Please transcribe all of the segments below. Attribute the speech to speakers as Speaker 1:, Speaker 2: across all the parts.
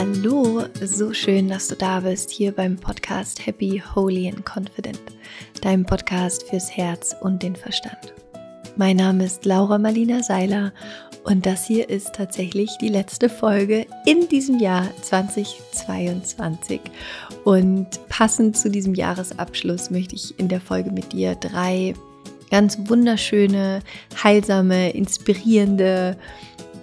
Speaker 1: Hallo, so schön, dass du da bist hier beim Podcast Happy, Holy and Confident, deinem Podcast fürs Herz und den Verstand. Mein Name ist Laura Marlina Seiler und das hier ist tatsächlich die letzte Folge in diesem Jahr 2022. Und passend zu diesem Jahresabschluss möchte ich in der Folge mit dir drei ganz wunderschöne, heilsame, inspirierende,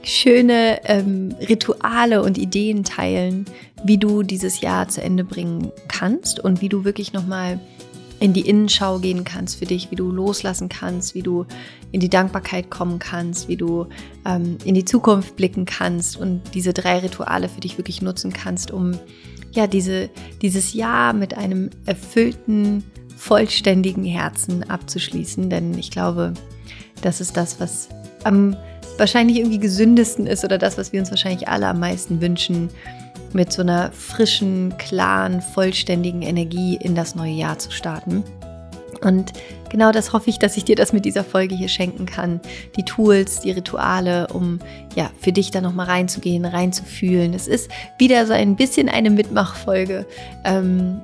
Speaker 1: schöne ähm, Rituale und Ideen teilen, wie du dieses Jahr zu Ende bringen kannst und wie du wirklich nochmal in die Innenschau gehen kannst für dich, wie du loslassen kannst, wie du in die Dankbarkeit kommen kannst, wie du ähm, in die Zukunft blicken kannst und diese drei Rituale für dich wirklich nutzen kannst, um ja diese, dieses Jahr mit einem erfüllten, vollständigen Herzen abzuschließen. Denn ich glaube, das ist das, was am wahrscheinlich irgendwie gesündesten ist oder das, was wir uns wahrscheinlich alle am meisten wünschen, mit so einer frischen, klaren, vollständigen Energie in das neue Jahr zu starten. Und genau das hoffe ich, dass ich dir das mit dieser Folge hier schenken kann. Die Tools, die Rituale, um ja für dich da nochmal reinzugehen, reinzufühlen. Es ist wieder so ein bisschen eine Mitmachfolge. Ähm,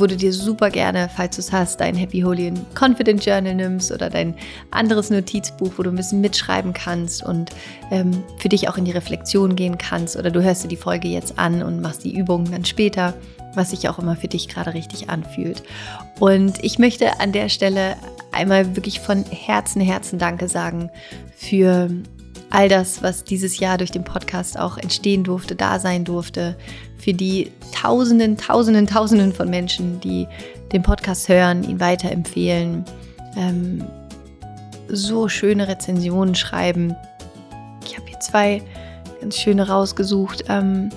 Speaker 1: wo du dir super gerne, falls du es hast, dein Happy Holy and Confident Journal nimmst oder dein anderes Notizbuch, wo du ein bisschen mitschreiben kannst und ähm, für dich auch in die Reflexion gehen kannst. Oder du hörst dir die Folge jetzt an und machst die Übungen dann später, was sich auch immer für dich gerade richtig anfühlt. Und ich möchte an der Stelle einmal wirklich von Herzen, Herzen Danke sagen für all das, was dieses Jahr durch den Podcast auch entstehen durfte, da sein durfte, für die Tausenden, Tausenden, Tausenden von Menschen, die den Podcast hören, ihn weiterempfehlen, ähm, so schöne Rezensionen schreiben. Ich habe hier zwei ganz schöne rausgesucht. Ähm,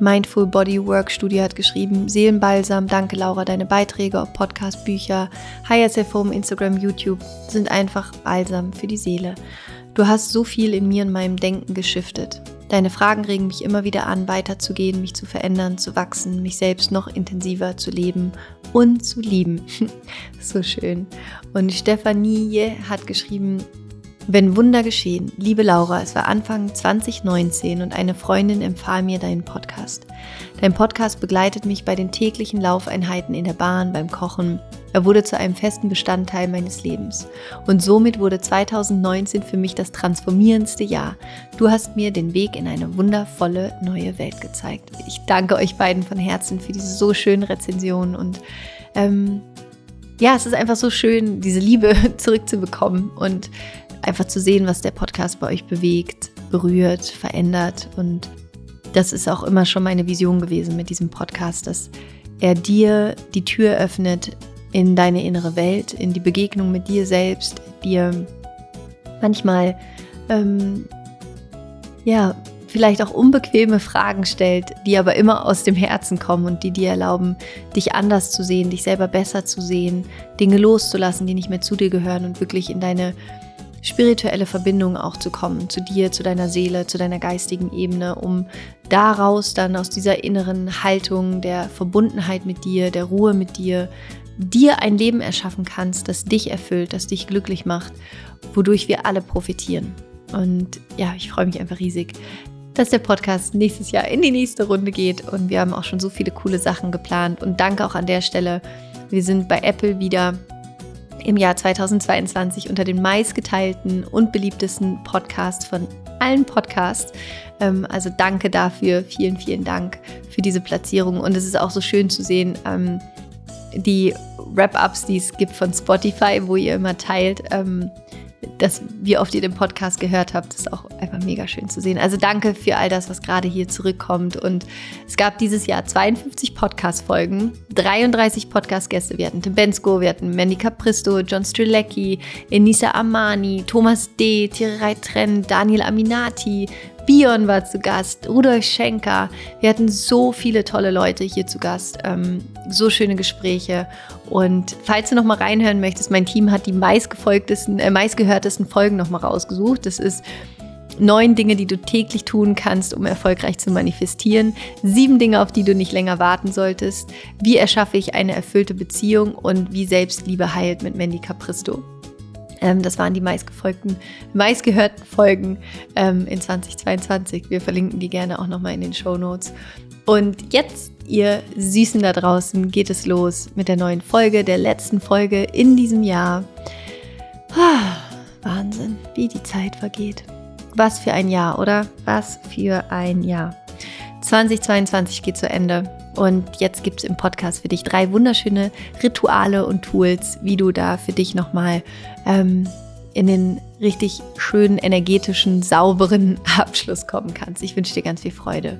Speaker 1: Mindful Body Work Studio hat geschrieben, Seelenbalsam, danke Laura, deine Beiträge, ob Podcast, Bücher, HSF Home, Instagram, YouTube sind einfach Balsam für die Seele. Du hast so viel in mir und meinem Denken geschiftet. Deine Fragen regen mich immer wieder an, weiterzugehen, mich zu verändern, zu wachsen, mich selbst noch intensiver zu leben und zu lieben. so schön. Und Stefanie hat geschrieben, wenn Wunder geschehen, liebe Laura, es war Anfang 2019 und eine Freundin empfahl mir deinen Podcast. Dein Podcast begleitet mich bei den täglichen Laufeinheiten in der Bahn, beim Kochen. Er wurde zu einem festen Bestandteil meines Lebens. Und somit wurde 2019 für mich das transformierendste Jahr. Du hast mir den Weg in eine wundervolle neue Welt gezeigt. Ich danke euch beiden von Herzen für diese so schönen Rezensionen und ähm, ja, es ist einfach so schön, diese Liebe zurückzubekommen und einfach zu sehen, was der Podcast bei euch bewegt, berührt, verändert. Und das ist auch immer schon meine Vision gewesen mit diesem Podcast, dass er dir die Tür öffnet in deine innere Welt, in die Begegnung mit dir selbst, dir manchmal ähm, ja vielleicht auch unbequeme Fragen stellt, die aber immer aus dem Herzen kommen und die dir erlauben, dich anders zu sehen, dich selber besser zu sehen, Dinge loszulassen, die nicht mehr zu dir gehören und wirklich in deine spirituelle Verbindung auch zu kommen, zu dir, zu deiner Seele, zu deiner geistigen Ebene, um daraus dann aus dieser inneren Haltung der Verbundenheit mit dir, der Ruhe mit dir, dir ein Leben erschaffen kannst, das dich erfüllt, das dich glücklich macht, wodurch wir alle profitieren. Und ja, ich freue mich einfach riesig, dass der Podcast nächstes Jahr in die nächste Runde geht und wir haben auch schon so viele coole Sachen geplant und danke auch an der Stelle. Wir sind bei Apple wieder im Jahr 2022 unter den meistgeteilten und beliebtesten Podcasts von allen Podcasts. Ähm, also danke dafür, vielen, vielen Dank für diese Platzierung. Und es ist auch so schön zu sehen, ähm, die Wrap-ups, die es gibt von Spotify, wo ihr immer teilt, ähm, dass wie oft ihr den Podcast gehört habt, ist auch einfach mega schön zu sehen. Also danke für all das, was gerade hier zurückkommt. Und es gab dieses Jahr 52 Podcast-Folgen, 33 Podcast-Gäste. Wir hatten Tim Bensko, wir hatten Mandy Capristo, John Strilecki, Enisa Amani, Thomas D., Thierry Trent, Daniel Aminati, Bion war zu Gast, Rudolf Schenker. Wir hatten so viele tolle Leute hier zu Gast, ähm, so schöne Gespräche. Und falls du noch mal reinhören möchtest, mein Team hat die meistgefolgtesten, äh, meistgehörtesten Folgen noch mal rausgesucht. Das ist neun Dinge, die du täglich tun kannst, um erfolgreich zu manifestieren, sieben Dinge, auf die du nicht länger warten solltest, wie erschaffe ich eine erfüllte Beziehung und wie Selbstliebe heilt mit Mandy Capristo. Ähm, das waren die meistgefolgten, meistgehörten Folgen ähm, in 2022. Wir verlinken die gerne auch nochmal in den Show Notes. Und jetzt, ihr Süßen da draußen, geht es los mit der neuen Folge, der letzten Folge in diesem Jahr. Ah, Wahnsinn, wie die Zeit vergeht. Was für ein Jahr, oder? Was für ein Jahr. 2022 geht zu Ende. Und jetzt gibt es im Podcast für dich drei wunderschöne Rituale und Tools, wie du da für dich nochmal ähm, in den richtig schönen, energetischen, sauberen Abschluss kommen kannst. Ich wünsche dir ganz viel Freude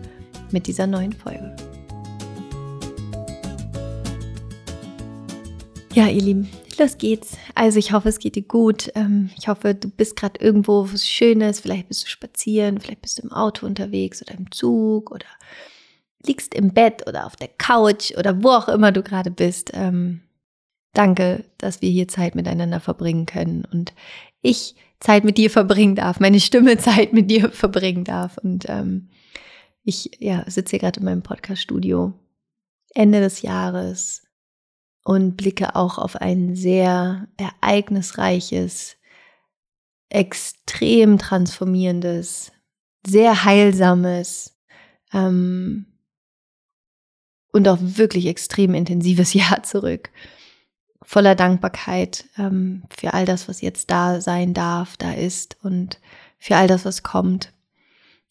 Speaker 1: mit dieser neuen Folge. Ja, ihr Lieben, los geht's. Also ich hoffe, es geht dir gut. Ähm, ich hoffe, du bist gerade irgendwo was Schönes. Vielleicht bist du spazieren, vielleicht bist du im Auto unterwegs oder im Zug oder liegst im Bett oder auf der Couch oder wo auch immer du gerade bist. Ähm, danke, dass wir hier Zeit miteinander verbringen können und ich Zeit mit dir verbringen darf, meine Stimme Zeit mit dir verbringen darf. Und ähm, ich ja, sitze hier gerade in meinem Podcast-Studio Ende des Jahres und blicke auch auf ein sehr ereignisreiches, extrem transformierendes, sehr heilsames ähm, und auch wirklich extrem intensives Jahr zurück. Voller Dankbarkeit ähm, für all das, was jetzt da sein darf, da ist und für all das, was kommt.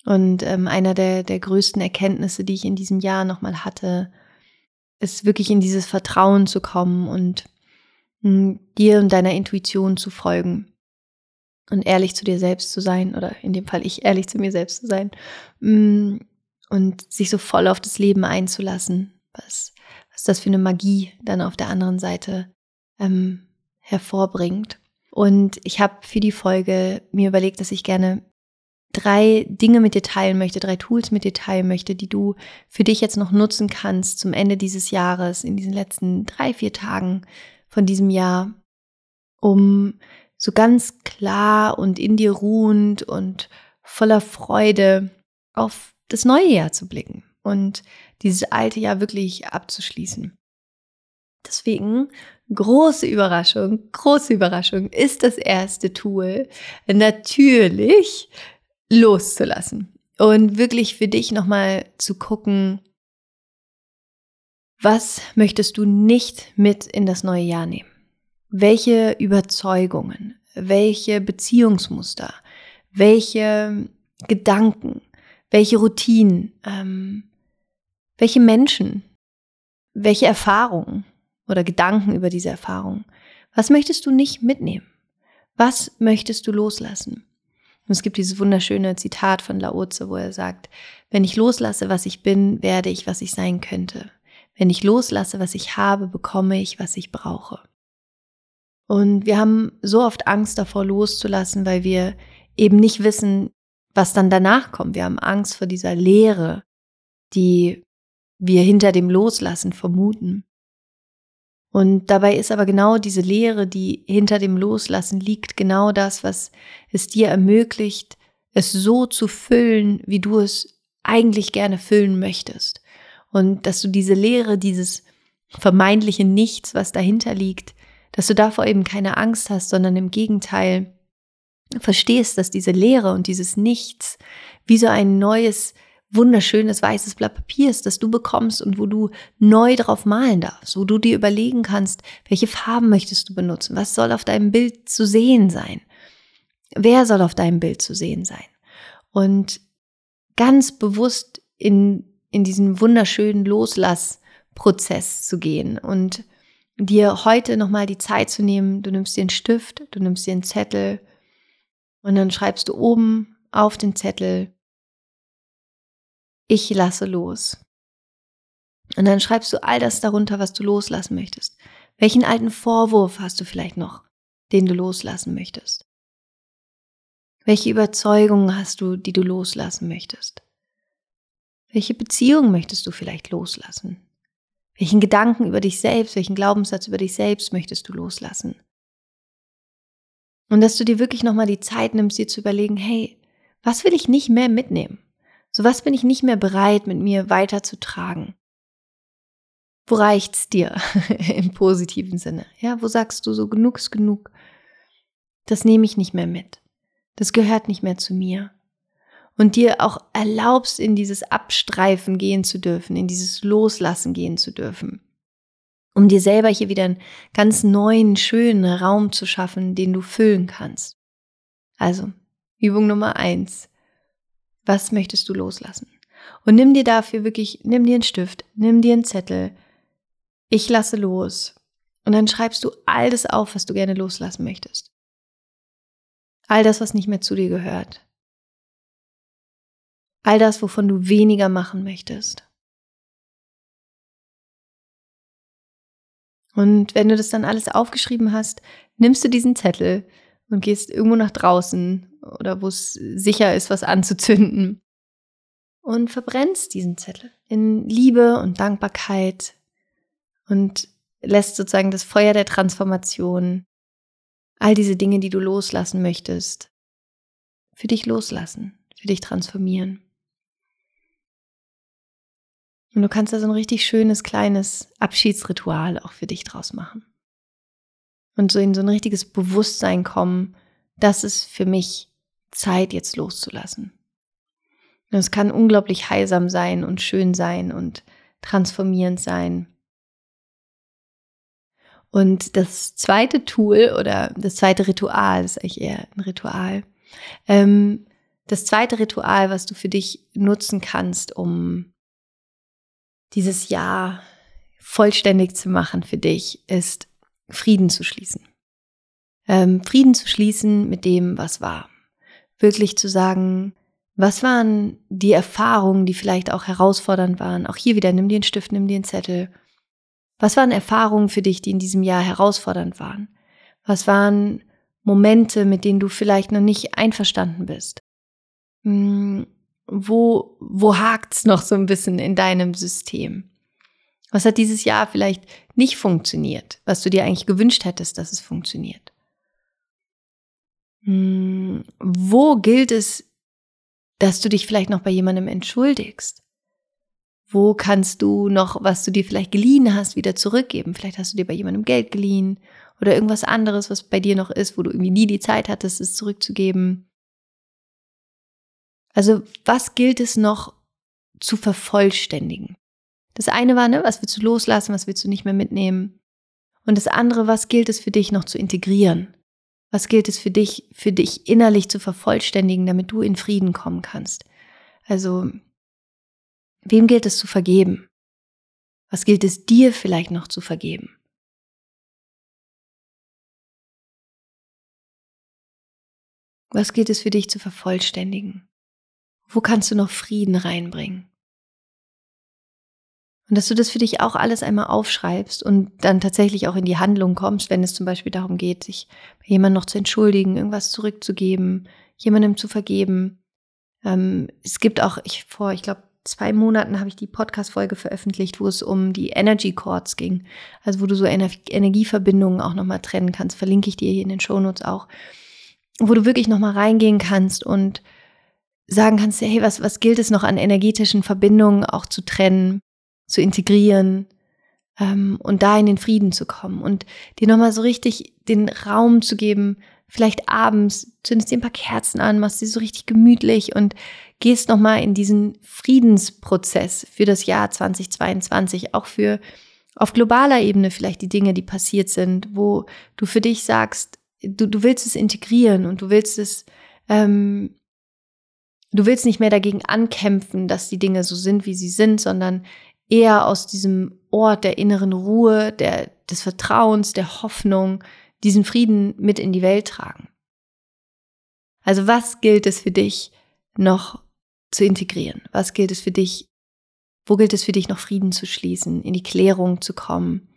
Speaker 1: Und ähm, einer der, der größten Erkenntnisse, die ich in diesem Jahr nochmal hatte, ist wirklich in dieses Vertrauen zu kommen und hm, dir und deiner Intuition zu folgen und ehrlich zu dir selbst zu sein oder in dem Fall ich ehrlich zu mir selbst zu sein hm, und sich so voll auf das Leben einzulassen, was, was das für eine Magie dann auf der anderen Seite ähm, hervorbringt. Und ich habe für die Folge mir überlegt, dass ich gerne drei Dinge mit dir teilen möchte, drei Tools mit dir teilen möchte, die du für dich jetzt noch nutzen kannst zum Ende dieses Jahres, in diesen letzten drei, vier Tagen von diesem Jahr, um so ganz klar und in dir ruhend und voller Freude auf das neue Jahr zu blicken und dieses alte Jahr wirklich abzuschließen. Deswegen große Überraschung, große Überraschung ist das erste Tool natürlich loszulassen und wirklich für dich nochmal zu gucken, was möchtest du nicht mit in das neue Jahr nehmen? Welche Überzeugungen, welche Beziehungsmuster, welche Gedanken, welche Routinen, ähm, welche Menschen, welche Erfahrungen oder Gedanken über diese Erfahrungen, was möchtest du nicht mitnehmen? Was möchtest du loslassen? Und es gibt dieses wunderschöne Zitat von Laoze, wo er sagt, wenn ich loslasse, was ich bin, werde ich, was ich sein könnte. Wenn ich loslasse, was ich habe, bekomme ich, was ich brauche. Und wir haben so oft Angst davor loszulassen, weil wir eben nicht wissen, was dann danach kommt. Wir haben Angst vor dieser Leere, die wir hinter dem Loslassen vermuten. Und dabei ist aber genau diese Leere, die hinter dem Loslassen liegt, genau das, was es dir ermöglicht, es so zu füllen, wie du es eigentlich gerne füllen möchtest. Und dass du diese Leere, dieses vermeintliche Nichts, was dahinter liegt, dass du davor eben keine Angst hast, sondern im Gegenteil verstehst, dass diese Leere und dieses Nichts wie so ein neues wunderschönes weißes Blatt Papier ist, das du bekommst und wo du neu drauf malen darfst, wo du dir überlegen kannst, welche Farben möchtest du benutzen, was soll auf deinem Bild zu sehen sein, wer soll auf deinem Bild zu sehen sein. Und ganz bewusst in, in diesen wunderschönen Loslassprozess zu gehen und dir heute nochmal die Zeit zu nehmen, du nimmst dir einen Stift, du nimmst dir einen Zettel und dann schreibst du oben auf den Zettel ich lasse los. Und dann schreibst du all das darunter, was du loslassen möchtest. Welchen alten Vorwurf hast du vielleicht noch, den du loslassen möchtest? Welche Überzeugungen hast du, die du loslassen möchtest? Welche Beziehung möchtest du vielleicht loslassen? Welchen Gedanken über dich selbst, welchen Glaubenssatz über dich selbst möchtest du loslassen? Und dass du dir wirklich nochmal die Zeit nimmst, dir zu überlegen, hey, was will ich nicht mehr mitnehmen? So was bin ich nicht mehr bereit, mit mir weiterzutragen. Wo reicht's dir im positiven Sinne? Ja, wo sagst du so genug ist genug? Das nehme ich nicht mehr mit. Das gehört nicht mehr zu mir. und dir auch erlaubst, in dieses Abstreifen gehen zu dürfen, in dieses Loslassen gehen zu dürfen, um dir selber hier wieder einen ganz neuen, schönen Raum zu schaffen, den du füllen kannst. Also, Übung Nummer eins. Was möchtest du loslassen? Und nimm dir dafür wirklich, nimm dir einen Stift, nimm dir einen Zettel. Ich lasse los. Und dann schreibst du all das auf, was du gerne loslassen möchtest. All das, was nicht mehr zu dir gehört. All das, wovon du weniger machen möchtest. Und wenn du das dann alles aufgeschrieben hast, nimmst du diesen Zettel und gehst irgendwo nach draußen oder wo es sicher ist, was anzuzünden und verbrennst diesen Zettel in Liebe und Dankbarkeit und lässt sozusagen das Feuer der Transformation, all diese Dinge, die du loslassen möchtest, für dich loslassen, für dich transformieren. Und du kannst da so ein richtig schönes kleines Abschiedsritual auch für dich draus machen und so in so ein richtiges Bewusstsein kommen, dass es für mich Zeit jetzt loszulassen. Und es kann unglaublich heilsam sein und schön sein und transformierend sein. Und das zweite Tool oder das zweite Ritual, das ist eigentlich eher ein Ritual, ähm, das zweite Ritual, was du für dich nutzen kannst, um dieses Jahr vollständig zu machen für dich, ist Frieden zu schließen. Ähm, Frieden zu schließen mit dem, was war. Wirklich zu sagen, was waren die Erfahrungen, die vielleicht auch herausfordernd waren? Auch hier wieder, nimm dir einen Stift, nimm dir einen Zettel. Was waren Erfahrungen für dich, die in diesem Jahr herausfordernd waren? Was waren Momente, mit denen du vielleicht noch nicht einverstanden bist? Hm, wo, wo hakt's noch so ein bisschen in deinem System? Was hat dieses Jahr vielleicht nicht funktioniert, was du dir eigentlich gewünscht hättest, dass es funktioniert? Hm, wo gilt es, dass du dich vielleicht noch bei jemandem entschuldigst? Wo kannst du noch, was du dir vielleicht geliehen hast, wieder zurückgeben? Vielleicht hast du dir bei jemandem Geld geliehen oder irgendwas anderes, was bei dir noch ist, wo du irgendwie nie die Zeit hattest, es zurückzugeben. Also was gilt es noch zu vervollständigen? Das eine war, ne, was willst du loslassen, was willst du nicht mehr mitnehmen? Und das andere, was gilt es für dich noch zu integrieren? Was gilt es für dich, für dich innerlich zu vervollständigen, damit du in Frieden kommen kannst? Also, wem gilt es zu vergeben? Was gilt es dir vielleicht noch zu vergeben? Was gilt es für dich zu vervollständigen? Wo kannst du noch Frieden reinbringen? Und dass du das für dich auch alles einmal aufschreibst und dann tatsächlich auch in die Handlung kommst, wenn es zum Beispiel darum geht, sich bei jemandem noch zu entschuldigen, irgendwas zurückzugeben, jemandem zu vergeben. Ähm, es gibt auch, ich vor, ich glaube, zwei Monaten habe ich die Podcast-Folge veröffentlicht, wo es um die Energy Chords ging. Also wo du so Ener Energieverbindungen auch nochmal trennen kannst. Verlinke ich dir hier in den Shownotes auch. Wo du wirklich nochmal reingehen kannst und sagen kannst, hey, was, was gilt es noch an energetischen Verbindungen auch zu trennen? Zu integrieren ähm, und da in den Frieden zu kommen und dir nochmal so richtig den Raum zu geben, vielleicht abends zündest dir ein paar Kerzen an, machst sie so richtig gemütlich und gehst nochmal in diesen Friedensprozess für das Jahr 2022, auch für auf globaler Ebene vielleicht die Dinge, die passiert sind, wo du für dich sagst, du, du willst es integrieren und du willst es, ähm, du willst nicht mehr dagegen ankämpfen, dass die Dinge so sind, wie sie sind, sondern eher aus diesem Ort der inneren Ruhe, der, des Vertrauens, der Hoffnung, diesen Frieden mit in die Welt tragen. Also was gilt es für dich noch zu integrieren? Was gilt es für dich, wo gilt es für dich noch Frieden zu schließen, in die Klärung zu kommen,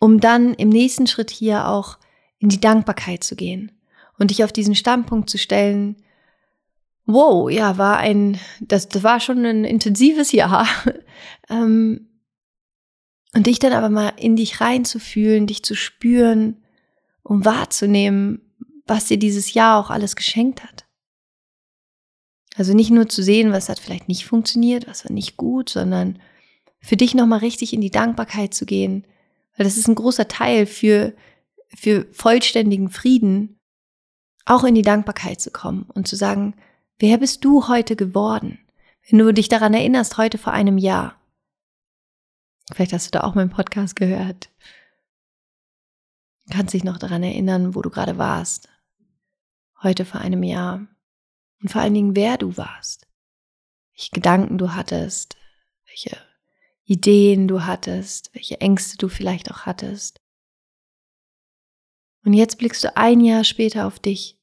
Speaker 1: um dann im nächsten Schritt hier auch in die Dankbarkeit zu gehen und dich auf diesen Standpunkt zu stellen, wow, ja, war ein, das, das war schon ein intensives Jahr. ähm, und dich dann aber mal in dich reinzufühlen, dich zu spüren, um wahrzunehmen, was dir dieses Jahr auch alles geschenkt hat. Also nicht nur zu sehen, was hat vielleicht nicht funktioniert, was war nicht gut, sondern für dich nochmal richtig in die Dankbarkeit zu gehen, weil das ist ein großer Teil für, für vollständigen Frieden, auch in die Dankbarkeit zu kommen und zu sagen, wer bist du heute geworden? Wenn du dich daran erinnerst, heute vor einem Jahr. Vielleicht hast du da auch meinen Podcast gehört. Kannst dich noch daran erinnern, wo du gerade warst. Heute vor einem Jahr. Und vor allen Dingen, wer du warst. Welche Gedanken du hattest. Welche Ideen du hattest. Welche Ängste du vielleicht auch hattest. Und jetzt blickst du ein Jahr später auf dich.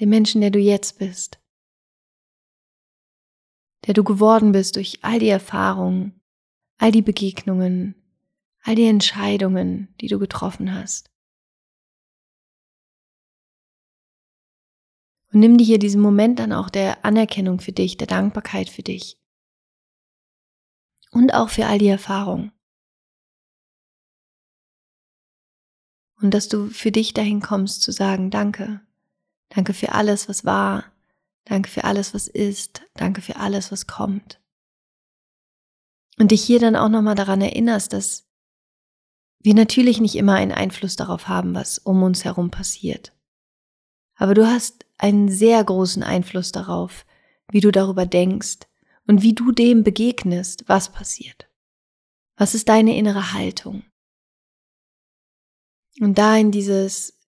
Speaker 1: Den Menschen, der du jetzt bist. Der du geworden bist durch all die Erfahrungen, all die Begegnungen, all die Entscheidungen, die du getroffen hast. Und nimm dir hier diesen Moment dann auch der Anerkennung für dich, der Dankbarkeit für dich. Und auch für all die Erfahrungen. Und dass du für dich dahin kommst zu sagen, danke. Danke für alles, was war. Danke für alles, was ist. Danke für alles, was kommt. Und dich hier dann auch nochmal daran erinnerst, dass wir natürlich nicht immer einen Einfluss darauf haben, was um uns herum passiert. Aber du hast einen sehr großen Einfluss darauf, wie du darüber denkst und wie du dem begegnest, was passiert. Was ist deine innere Haltung? Und da in dieses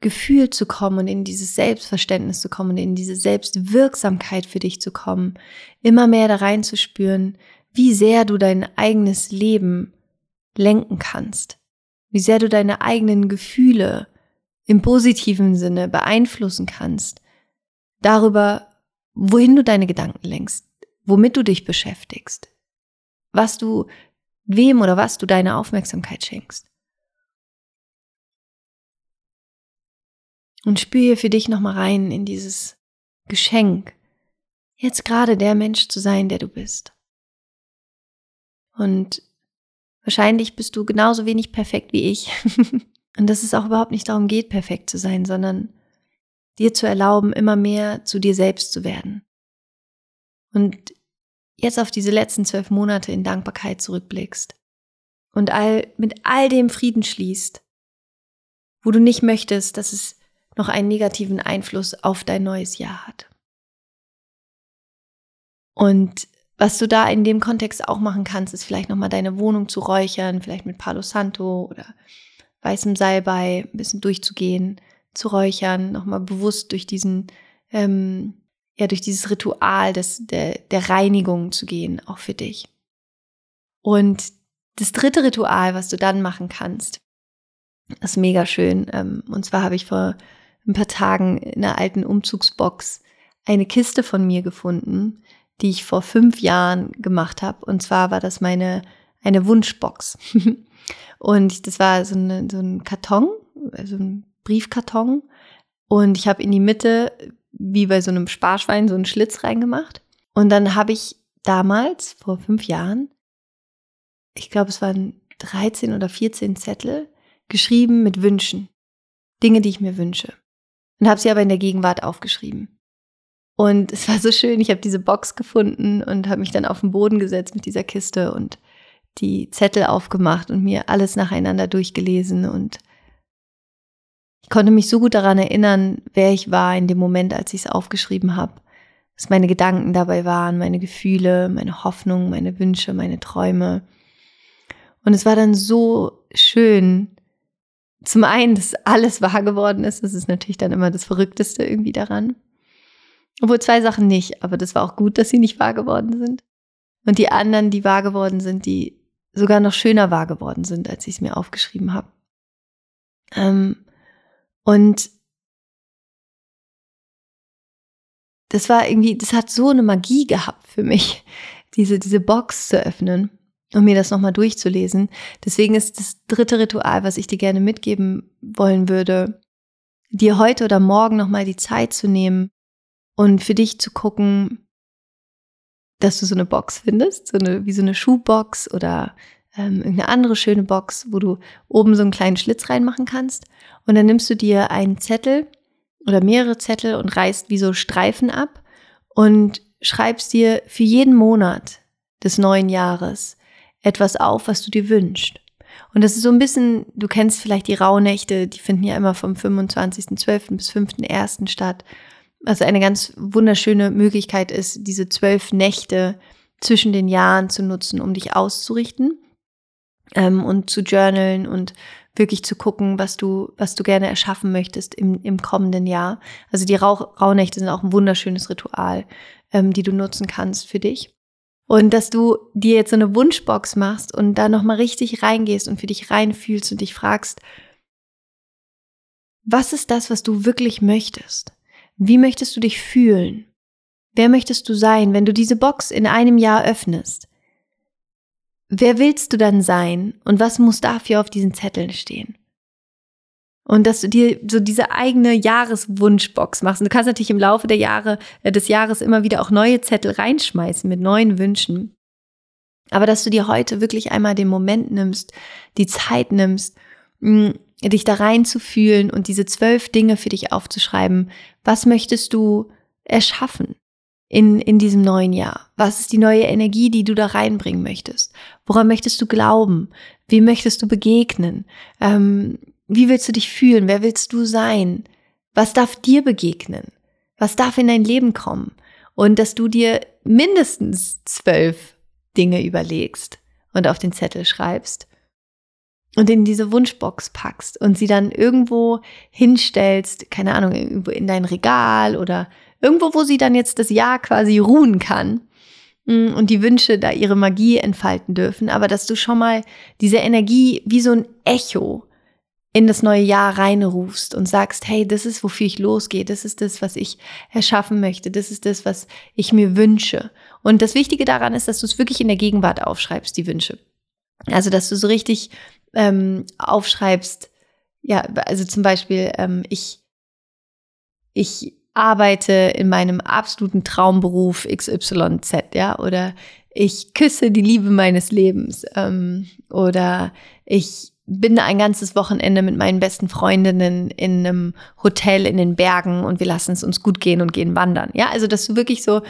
Speaker 1: Gefühl zu kommen und in dieses Selbstverständnis zu kommen und in diese Selbstwirksamkeit für dich zu kommen, immer mehr da reinzuspüren, wie sehr du dein eigenes Leben lenken kannst, wie sehr du deine eigenen Gefühle im positiven Sinne beeinflussen kannst, darüber, wohin du deine Gedanken lenkst, womit du dich beschäftigst, was du, wem oder was du deine Aufmerksamkeit schenkst. Und spüre für dich nochmal rein in dieses Geschenk, jetzt gerade der Mensch zu sein, der du bist. Und Wahrscheinlich bist du genauso wenig perfekt wie ich. Und dass es auch überhaupt nicht darum geht, perfekt zu sein, sondern dir zu erlauben, immer mehr zu dir selbst zu werden. Und jetzt auf diese letzten zwölf Monate in Dankbarkeit zurückblickst und all, mit all dem Frieden schließt, wo du nicht möchtest, dass es noch einen negativen Einfluss auf dein neues Jahr hat. Und was du da in dem Kontext auch machen kannst, ist vielleicht nochmal deine Wohnung zu räuchern, vielleicht mit Palo Santo oder weißem Salbei ein bisschen durchzugehen, zu räuchern, nochmal bewusst durch diesen, ähm, ja, durch dieses Ritual des, der, der Reinigung zu gehen, auch für dich. Und das dritte Ritual, was du dann machen kannst, ist mega schön. Ähm, und zwar habe ich vor ein paar Tagen in einer alten Umzugsbox eine Kiste von mir gefunden, die ich vor fünf Jahren gemacht habe. Und zwar war das meine eine Wunschbox. und das war so, eine, so ein Karton, also ein Briefkarton. Und ich habe in die Mitte, wie bei so einem Sparschwein, so einen Schlitz reingemacht. Und dann habe ich damals, vor fünf Jahren, ich glaube, es waren 13 oder 14 Zettel, geschrieben mit Wünschen. Dinge, die ich mir wünsche. Und habe sie aber in der Gegenwart aufgeschrieben. Und es war so schön, ich habe diese Box gefunden und habe mich dann auf den Boden gesetzt mit dieser Kiste und die Zettel aufgemacht und mir alles nacheinander durchgelesen und ich konnte mich so gut daran erinnern, wer ich war in dem Moment, als ich es aufgeschrieben habe, was meine Gedanken dabei waren, meine Gefühle, meine Hoffnungen, meine Wünsche, meine Träume. Und es war dann so schön, zum einen, dass alles wahr geworden ist, das ist natürlich dann immer das Verrückteste irgendwie daran. Obwohl zwei Sachen nicht, aber das war auch gut, dass sie nicht wahr geworden sind. Und die anderen, die wahr geworden sind, die sogar noch schöner wahr geworden sind, als ich es mir aufgeschrieben habe. Ähm, und das war irgendwie, das hat so eine Magie gehabt für mich, diese, diese Box zu öffnen und mir das nochmal durchzulesen. Deswegen ist das dritte Ritual, was ich dir gerne mitgeben wollen würde, dir heute oder morgen nochmal die Zeit zu nehmen, und für dich zu gucken, dass du so eine Box findest, so eine, wie so eine Schuhbox oder ähm, irgendeine andere schöne Box, wo du oben so einen kleinen Schlitz reinmachen kannst. Und dann nimmst du dir einen Zettel oder mehrere Zettel und reißt wie so Streifen ab und schreibst dir für jeden Monat des neuen Jahres etwas auf, was du dir wünschst. Und das ist so ein bisschen, du kennst vielleicht die Rauhnächte, die finden ja immer vom 25.12. bis 5.1. statt. Also eine ganz wunderschöne Möglichkeit ist, diese zwölf Nächte zwischen den Jahren zu nutzen, um dich auszurichten ähm, und zu journalen und wirklich zu gucken, was du, was du gerne erschaffen möchtest im, im kommenden Jahr. Also die Rauhnächte sind auch ein wunderschönes Ritual, ähm, die du nutzen kannst für dich. Und dass du dir jetzt so eine Wunschbox machst und da nochmal richtig reingehst und für dich reinfühlst und dich fragst, was ist das, was du wirklich möchtest? Wie möchtest du dich fühlen? Wer möchtest du sein, wenn du diese Box in einem Jahr öffnest? Wer willst du dann sein und was muss dafür auf diesen Zetteln stehen? Und dass du dir so diese eigene Jahreswunschbox machst. Und du kannst natürlich im Laufe der Jahre, äh, des Jahres immer wieder auch neue Zettel reinschmeißen mit neuen Wünschen. Aber dass du dir heute wirklich einmal den Moment nimmst, die Zeit nimmst, mm, dich da reinzufühlen und diese zwölf Dinge für dich aufzuschreiben. Was möchtest du erschaffen? in, in diesem neuen Jahr? Was ist die neue Energie, die du da reinbringen möchtest? Woran möchtest du glauben? Wie möchtest du begegnen? Ähm, wie willst du dich fühlen? Wer willst du sein? Was darf dir begegnen? Was darf in dein Leben kommen? Und dass du dir mindestens zwölf Dinge überlegst und auf den Zettel schreibst und in diese Wunschbox packst und sie dann irgendwo hinstellst, keine Ahnung, in dein Regal oder Irgendwo, wo sie dann jetzt das Jahr quasi ruhen kann mm, und die Wünsche da ihre Magie entfalten dürfen, aber dass du schon mal diese Energie wie so ein Echo in das neue Jahr reinrufst und sagst, hey, das ist, wofür ich losgehe, das ist das, was ich erschaffen möchte, das ist das, was ich mir wünsche. Und das Wichtige daran ist, dass du es wirklich in der Gegenwart aufschreibst, die Wünsche. Also, dass du so richtig ähm, aufschreibst, ja, also zum Beispiel, ähm, ich, ich arbeite in meinem absoluten Traumberuf XYZ, ja, oder ich küsse die Liebe meines Lebens ähm, oder ich bin ein ganzes Wochenende mit meinen besten Freundinnen in einem Hotel in den Bergen und wir lassen es uns gut gehen und gehen wandern. Ja, also dass du wirklich so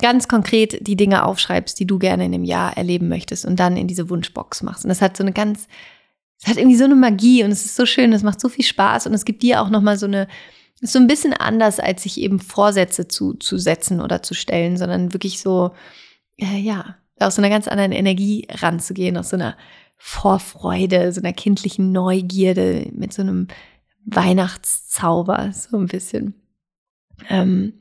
Speaker 1: ganz konkret die Dinge aufschreibst, die du gerne in dem Jahr erleben möchtest und dann in diese Wunschbox machst. Und das hat so eine ganz, es hat irgendwie so eine Magie und es ist so schön, es macht so viel Spaß und es gibt dir auch nochmal so eine ist so ein bisschen anders, als sich eben Vorsätze zu, zu setzen oder zu stellen, sondern wirklich so, äh, ja, aus so einer ganz anderen Energie ranzugehen, aus so einer Vorfreude, so einer kindlichen Neugierde, mit so einem Weihnachtszauber, so ein bisschen. Ähm,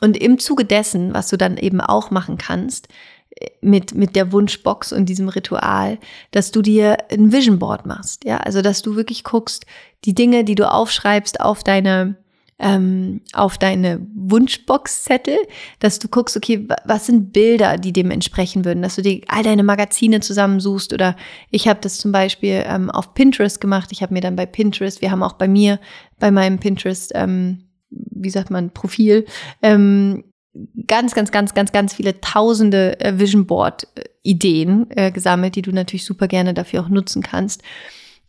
Speaker 1: und im Zuge dessen, was du dann eben auch machen kannst, äh, mit, mit der Wunschbox und diesem Ritual, dass du dir ein Vision Board machst. Ja, also, dass du wirklich guckst, die Dinge, die du aufschreibst auf deine, ähm, auf deine Wunschboxzettel, dass du guckst, okay, was sind Bilder, die dem entsprechen würden, dass du dir all deine Magazine zusammensuchst oder ich habe das zum Beispiel ähm, auf Pinterest gemacht. Ich habe mir dann bei Pinterest, wir haben auch bei mir, bei meinem Pinterest, ähm, wie sagt man, Profil, ähm, ganz, ganz, ganz, ganz, ganz viele tausende äh, Vision Board äh, Ideen äh, gesammelt, die du natürlich super gerne dafür auch nutzen kannst.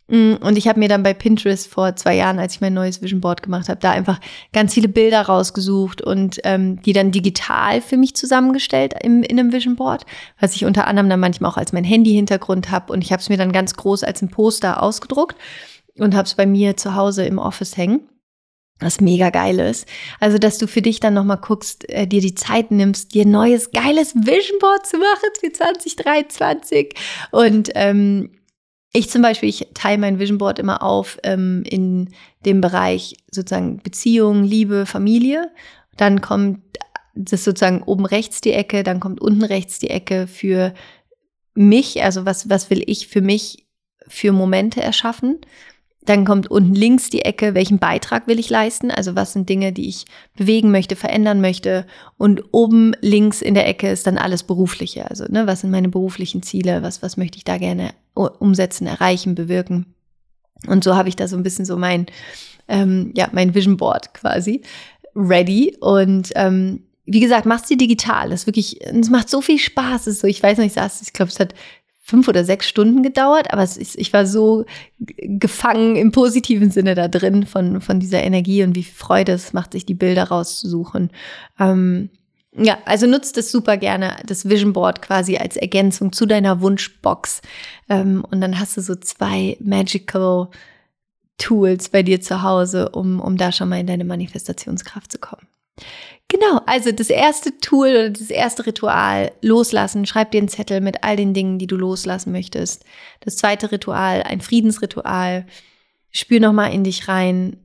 Speaker 1: Mm, und ich habe mir dann bei Pinterest vor zwei Jahren, als ich mein neues Vision Board gemacht habe, da einfach ganz viele Bilder rausgesucht und ähm, die dann digital für mich zusammengestellt im, in einem Vision Board, was ich unter anderem dann manchmal auch als mein Handy-Hintergrund habe. Und ich habe es mir dann ganz groß als ein Poster ausgedruckt und habe es bei mir zu Hause im Office hängen. Was mega geil ist. Also, dass du für dich dann nochmal guckst, äh, dir die Zeit nimmst, dir ein neues, geiles Vision Board zu machen für 2023. Und ähm, ich zum Beispiel, ich teile mein Vision Board immer auf ähm, in dem Bereich sozusagen Beziehung, Liebe, Familie. Dann kommt das sozusagen oben rechts die Ecke, dann kommt unten rechts die Ecke für mich, also was, was will ich für mich für Momente erschaffen. Dann kommt unten links die Ecke, welchen Beitrag will ich leisten? Also was sind Dinge, die ich bewegen möchte, verändern möchte? Und oben links in der Ecke ist dann alles Berufliche. Also ne, was sind meine beruflichen Ziele? Was, was möchte ich da gerne umsetzen, erreichen, bewirken? Und so habe ich da so ein bisschen so mein, ähm, ja, mein Vision Board quasi ready. Und ähm, wie gesagt, mach's dir digital. Das ist wirklich, es macht so viel Spaß. Es so, ich weiß nicht, ich saß, ich glaube, es hat fünf oder sechs Stunden gedauert, aber ist, ich war so gefangen im positiven Sinne da drin von, von dieser Energie und wie viel Freude es macht, sich die Bilder rauszusuchen. Ähm, ja, also nutzt es super gerne, das Vision Board quasi als Ergänzung zu deiner Wunschbox. Ähm, und dann hast du so zwei Magical Tools bei dir zu Hause, um, um da schon mal in deine Manifestationskraft zu kommen. Genau, also das erste Tool oder das erste Ritual, loslassen. Schreib dir einen Zettel mit all den Dingen, die du loslassen möchtest. Das zweite Ritual, ein Friedensritual. Spür nochmal in dich rein.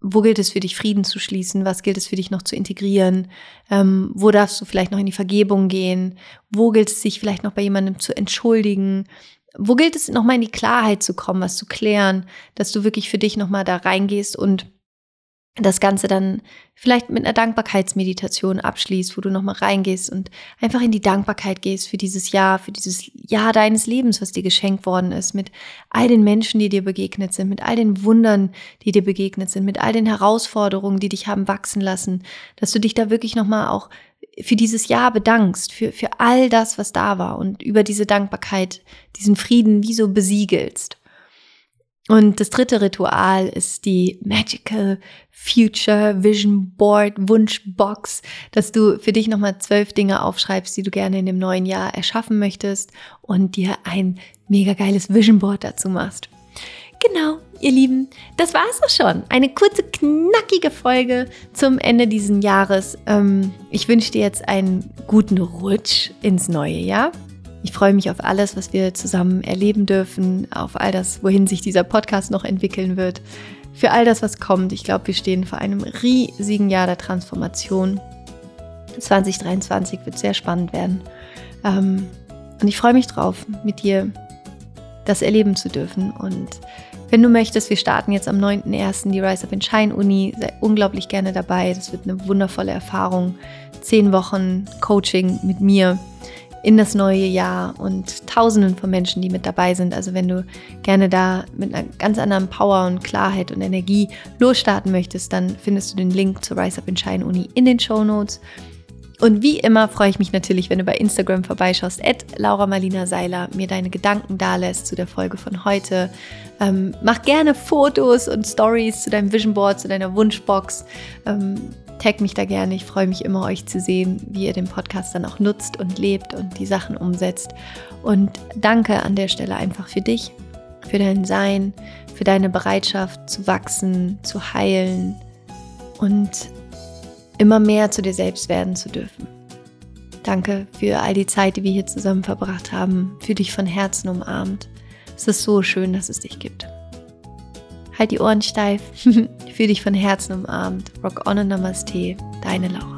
Speaker 1: Wo gilt es für dich, Frieden zu schließen? Was gilt es für dich noch zu integrieren? Ähm, wo darfst du vielleicht noch in die Vergebung gehen? Wo gilt es sich vielleicht noch bei jemandem zu entschuldigen? Wo gilt es nochmal in die Klarheit zu kommen, was zu klären, dass du wirklich für dich nochmal da reingehst und das Ganze dann vielleicht mit einer Dankbarkeitsmeditation abschließt, wo du nochmal reingehst und einfach in die Dankbarkeit gehst für dieses Jahr, für dieses Jahr deines Lebens, was dir geschenkt worden ist, mit all den Menschen, die dir begegnet sind, mit all den Wundern, die dir begegnet sind, mit all den Herausforderungen, die dich haben wachsen lassen, dass du dich da wirklich nochmal auch für dieses Jahr bedankst, für, für all das, was da war und über diese Dankbarkeit, diesen Frieden wie so besiegelst. Und das dritte Ritual ist die Magical Future Vision Board Wunschbox, dass du für dich nochmal zwölf Dinge aufschreibst, die du gerne in dem neuen Jahr erschaffen möchtest und dir ein mega geiles Vision Board dazu machst. Genau, ihr Lieben, das war es auch schon. Eine kurze, knackige Folge zum Ende dieses Jahres. Ähm, ich wünsche dir jetzt einen guten Rutsch ins neue Jahr. Ich freue mich auf alles, was wir zusammen erleben dürfen, auf all das, wohin sich dieser Podcast noch entwickeln wird, für all das, was kommt. Ich glaube, wir stehen vor einem riesigen Jahr der Transformation. 2023 wird sehr spannend werden. Ähm, und ich freue mich drauf, mit dir das erleben zu dürfen. Und wenn du möchtest, wir starten jetzt am 9.01. die Rise Up in Shine Uni. Sei unglaublich gerne dabei. Das wird eine wundervolle Erfahrung. Zehn Wochen Coaching mit mir in das neue Jahr und Tausenden von Menschen, die mit dabei sind. Also wenn du gerne da mit einer ganz anderen Power und Klarheit und Energie losstarten möchtest, dann findest du den Link zur Rise Up in Shine Uni in den Show Notes. Und wie immer freue ich mich natürlich, wenn du bei Instagram vorbeischaust, at Laura Marlina Seiler, mir deine Gedanken dalässt zu der Folge von heute. Ähm, mach gerne Fotos und Stories zu deinem Vision Board, zu deiner Wunschbox. Ähm, Tag mich da gerne. Ich freue mich immer, euch zu sehen, wie ihr den Podcast dann auch nutzt und lebt und die Sachen umsetzt. Und danke an der Stelle einfach für dich, für dein Sein, für deine Bereitschaft zu wachsen, zu heilen und immer mehr zu dir selbst werden zu dürfen. Danke für all die Zeit, die wir hier zusammen verbracht haben, für dich von Herzen umarmt. Es ist so schön, dass es dich gibt. Halt die Ohren steif, fühl dich von Herzen umarmt. Rock on und Namaste, deine Laura.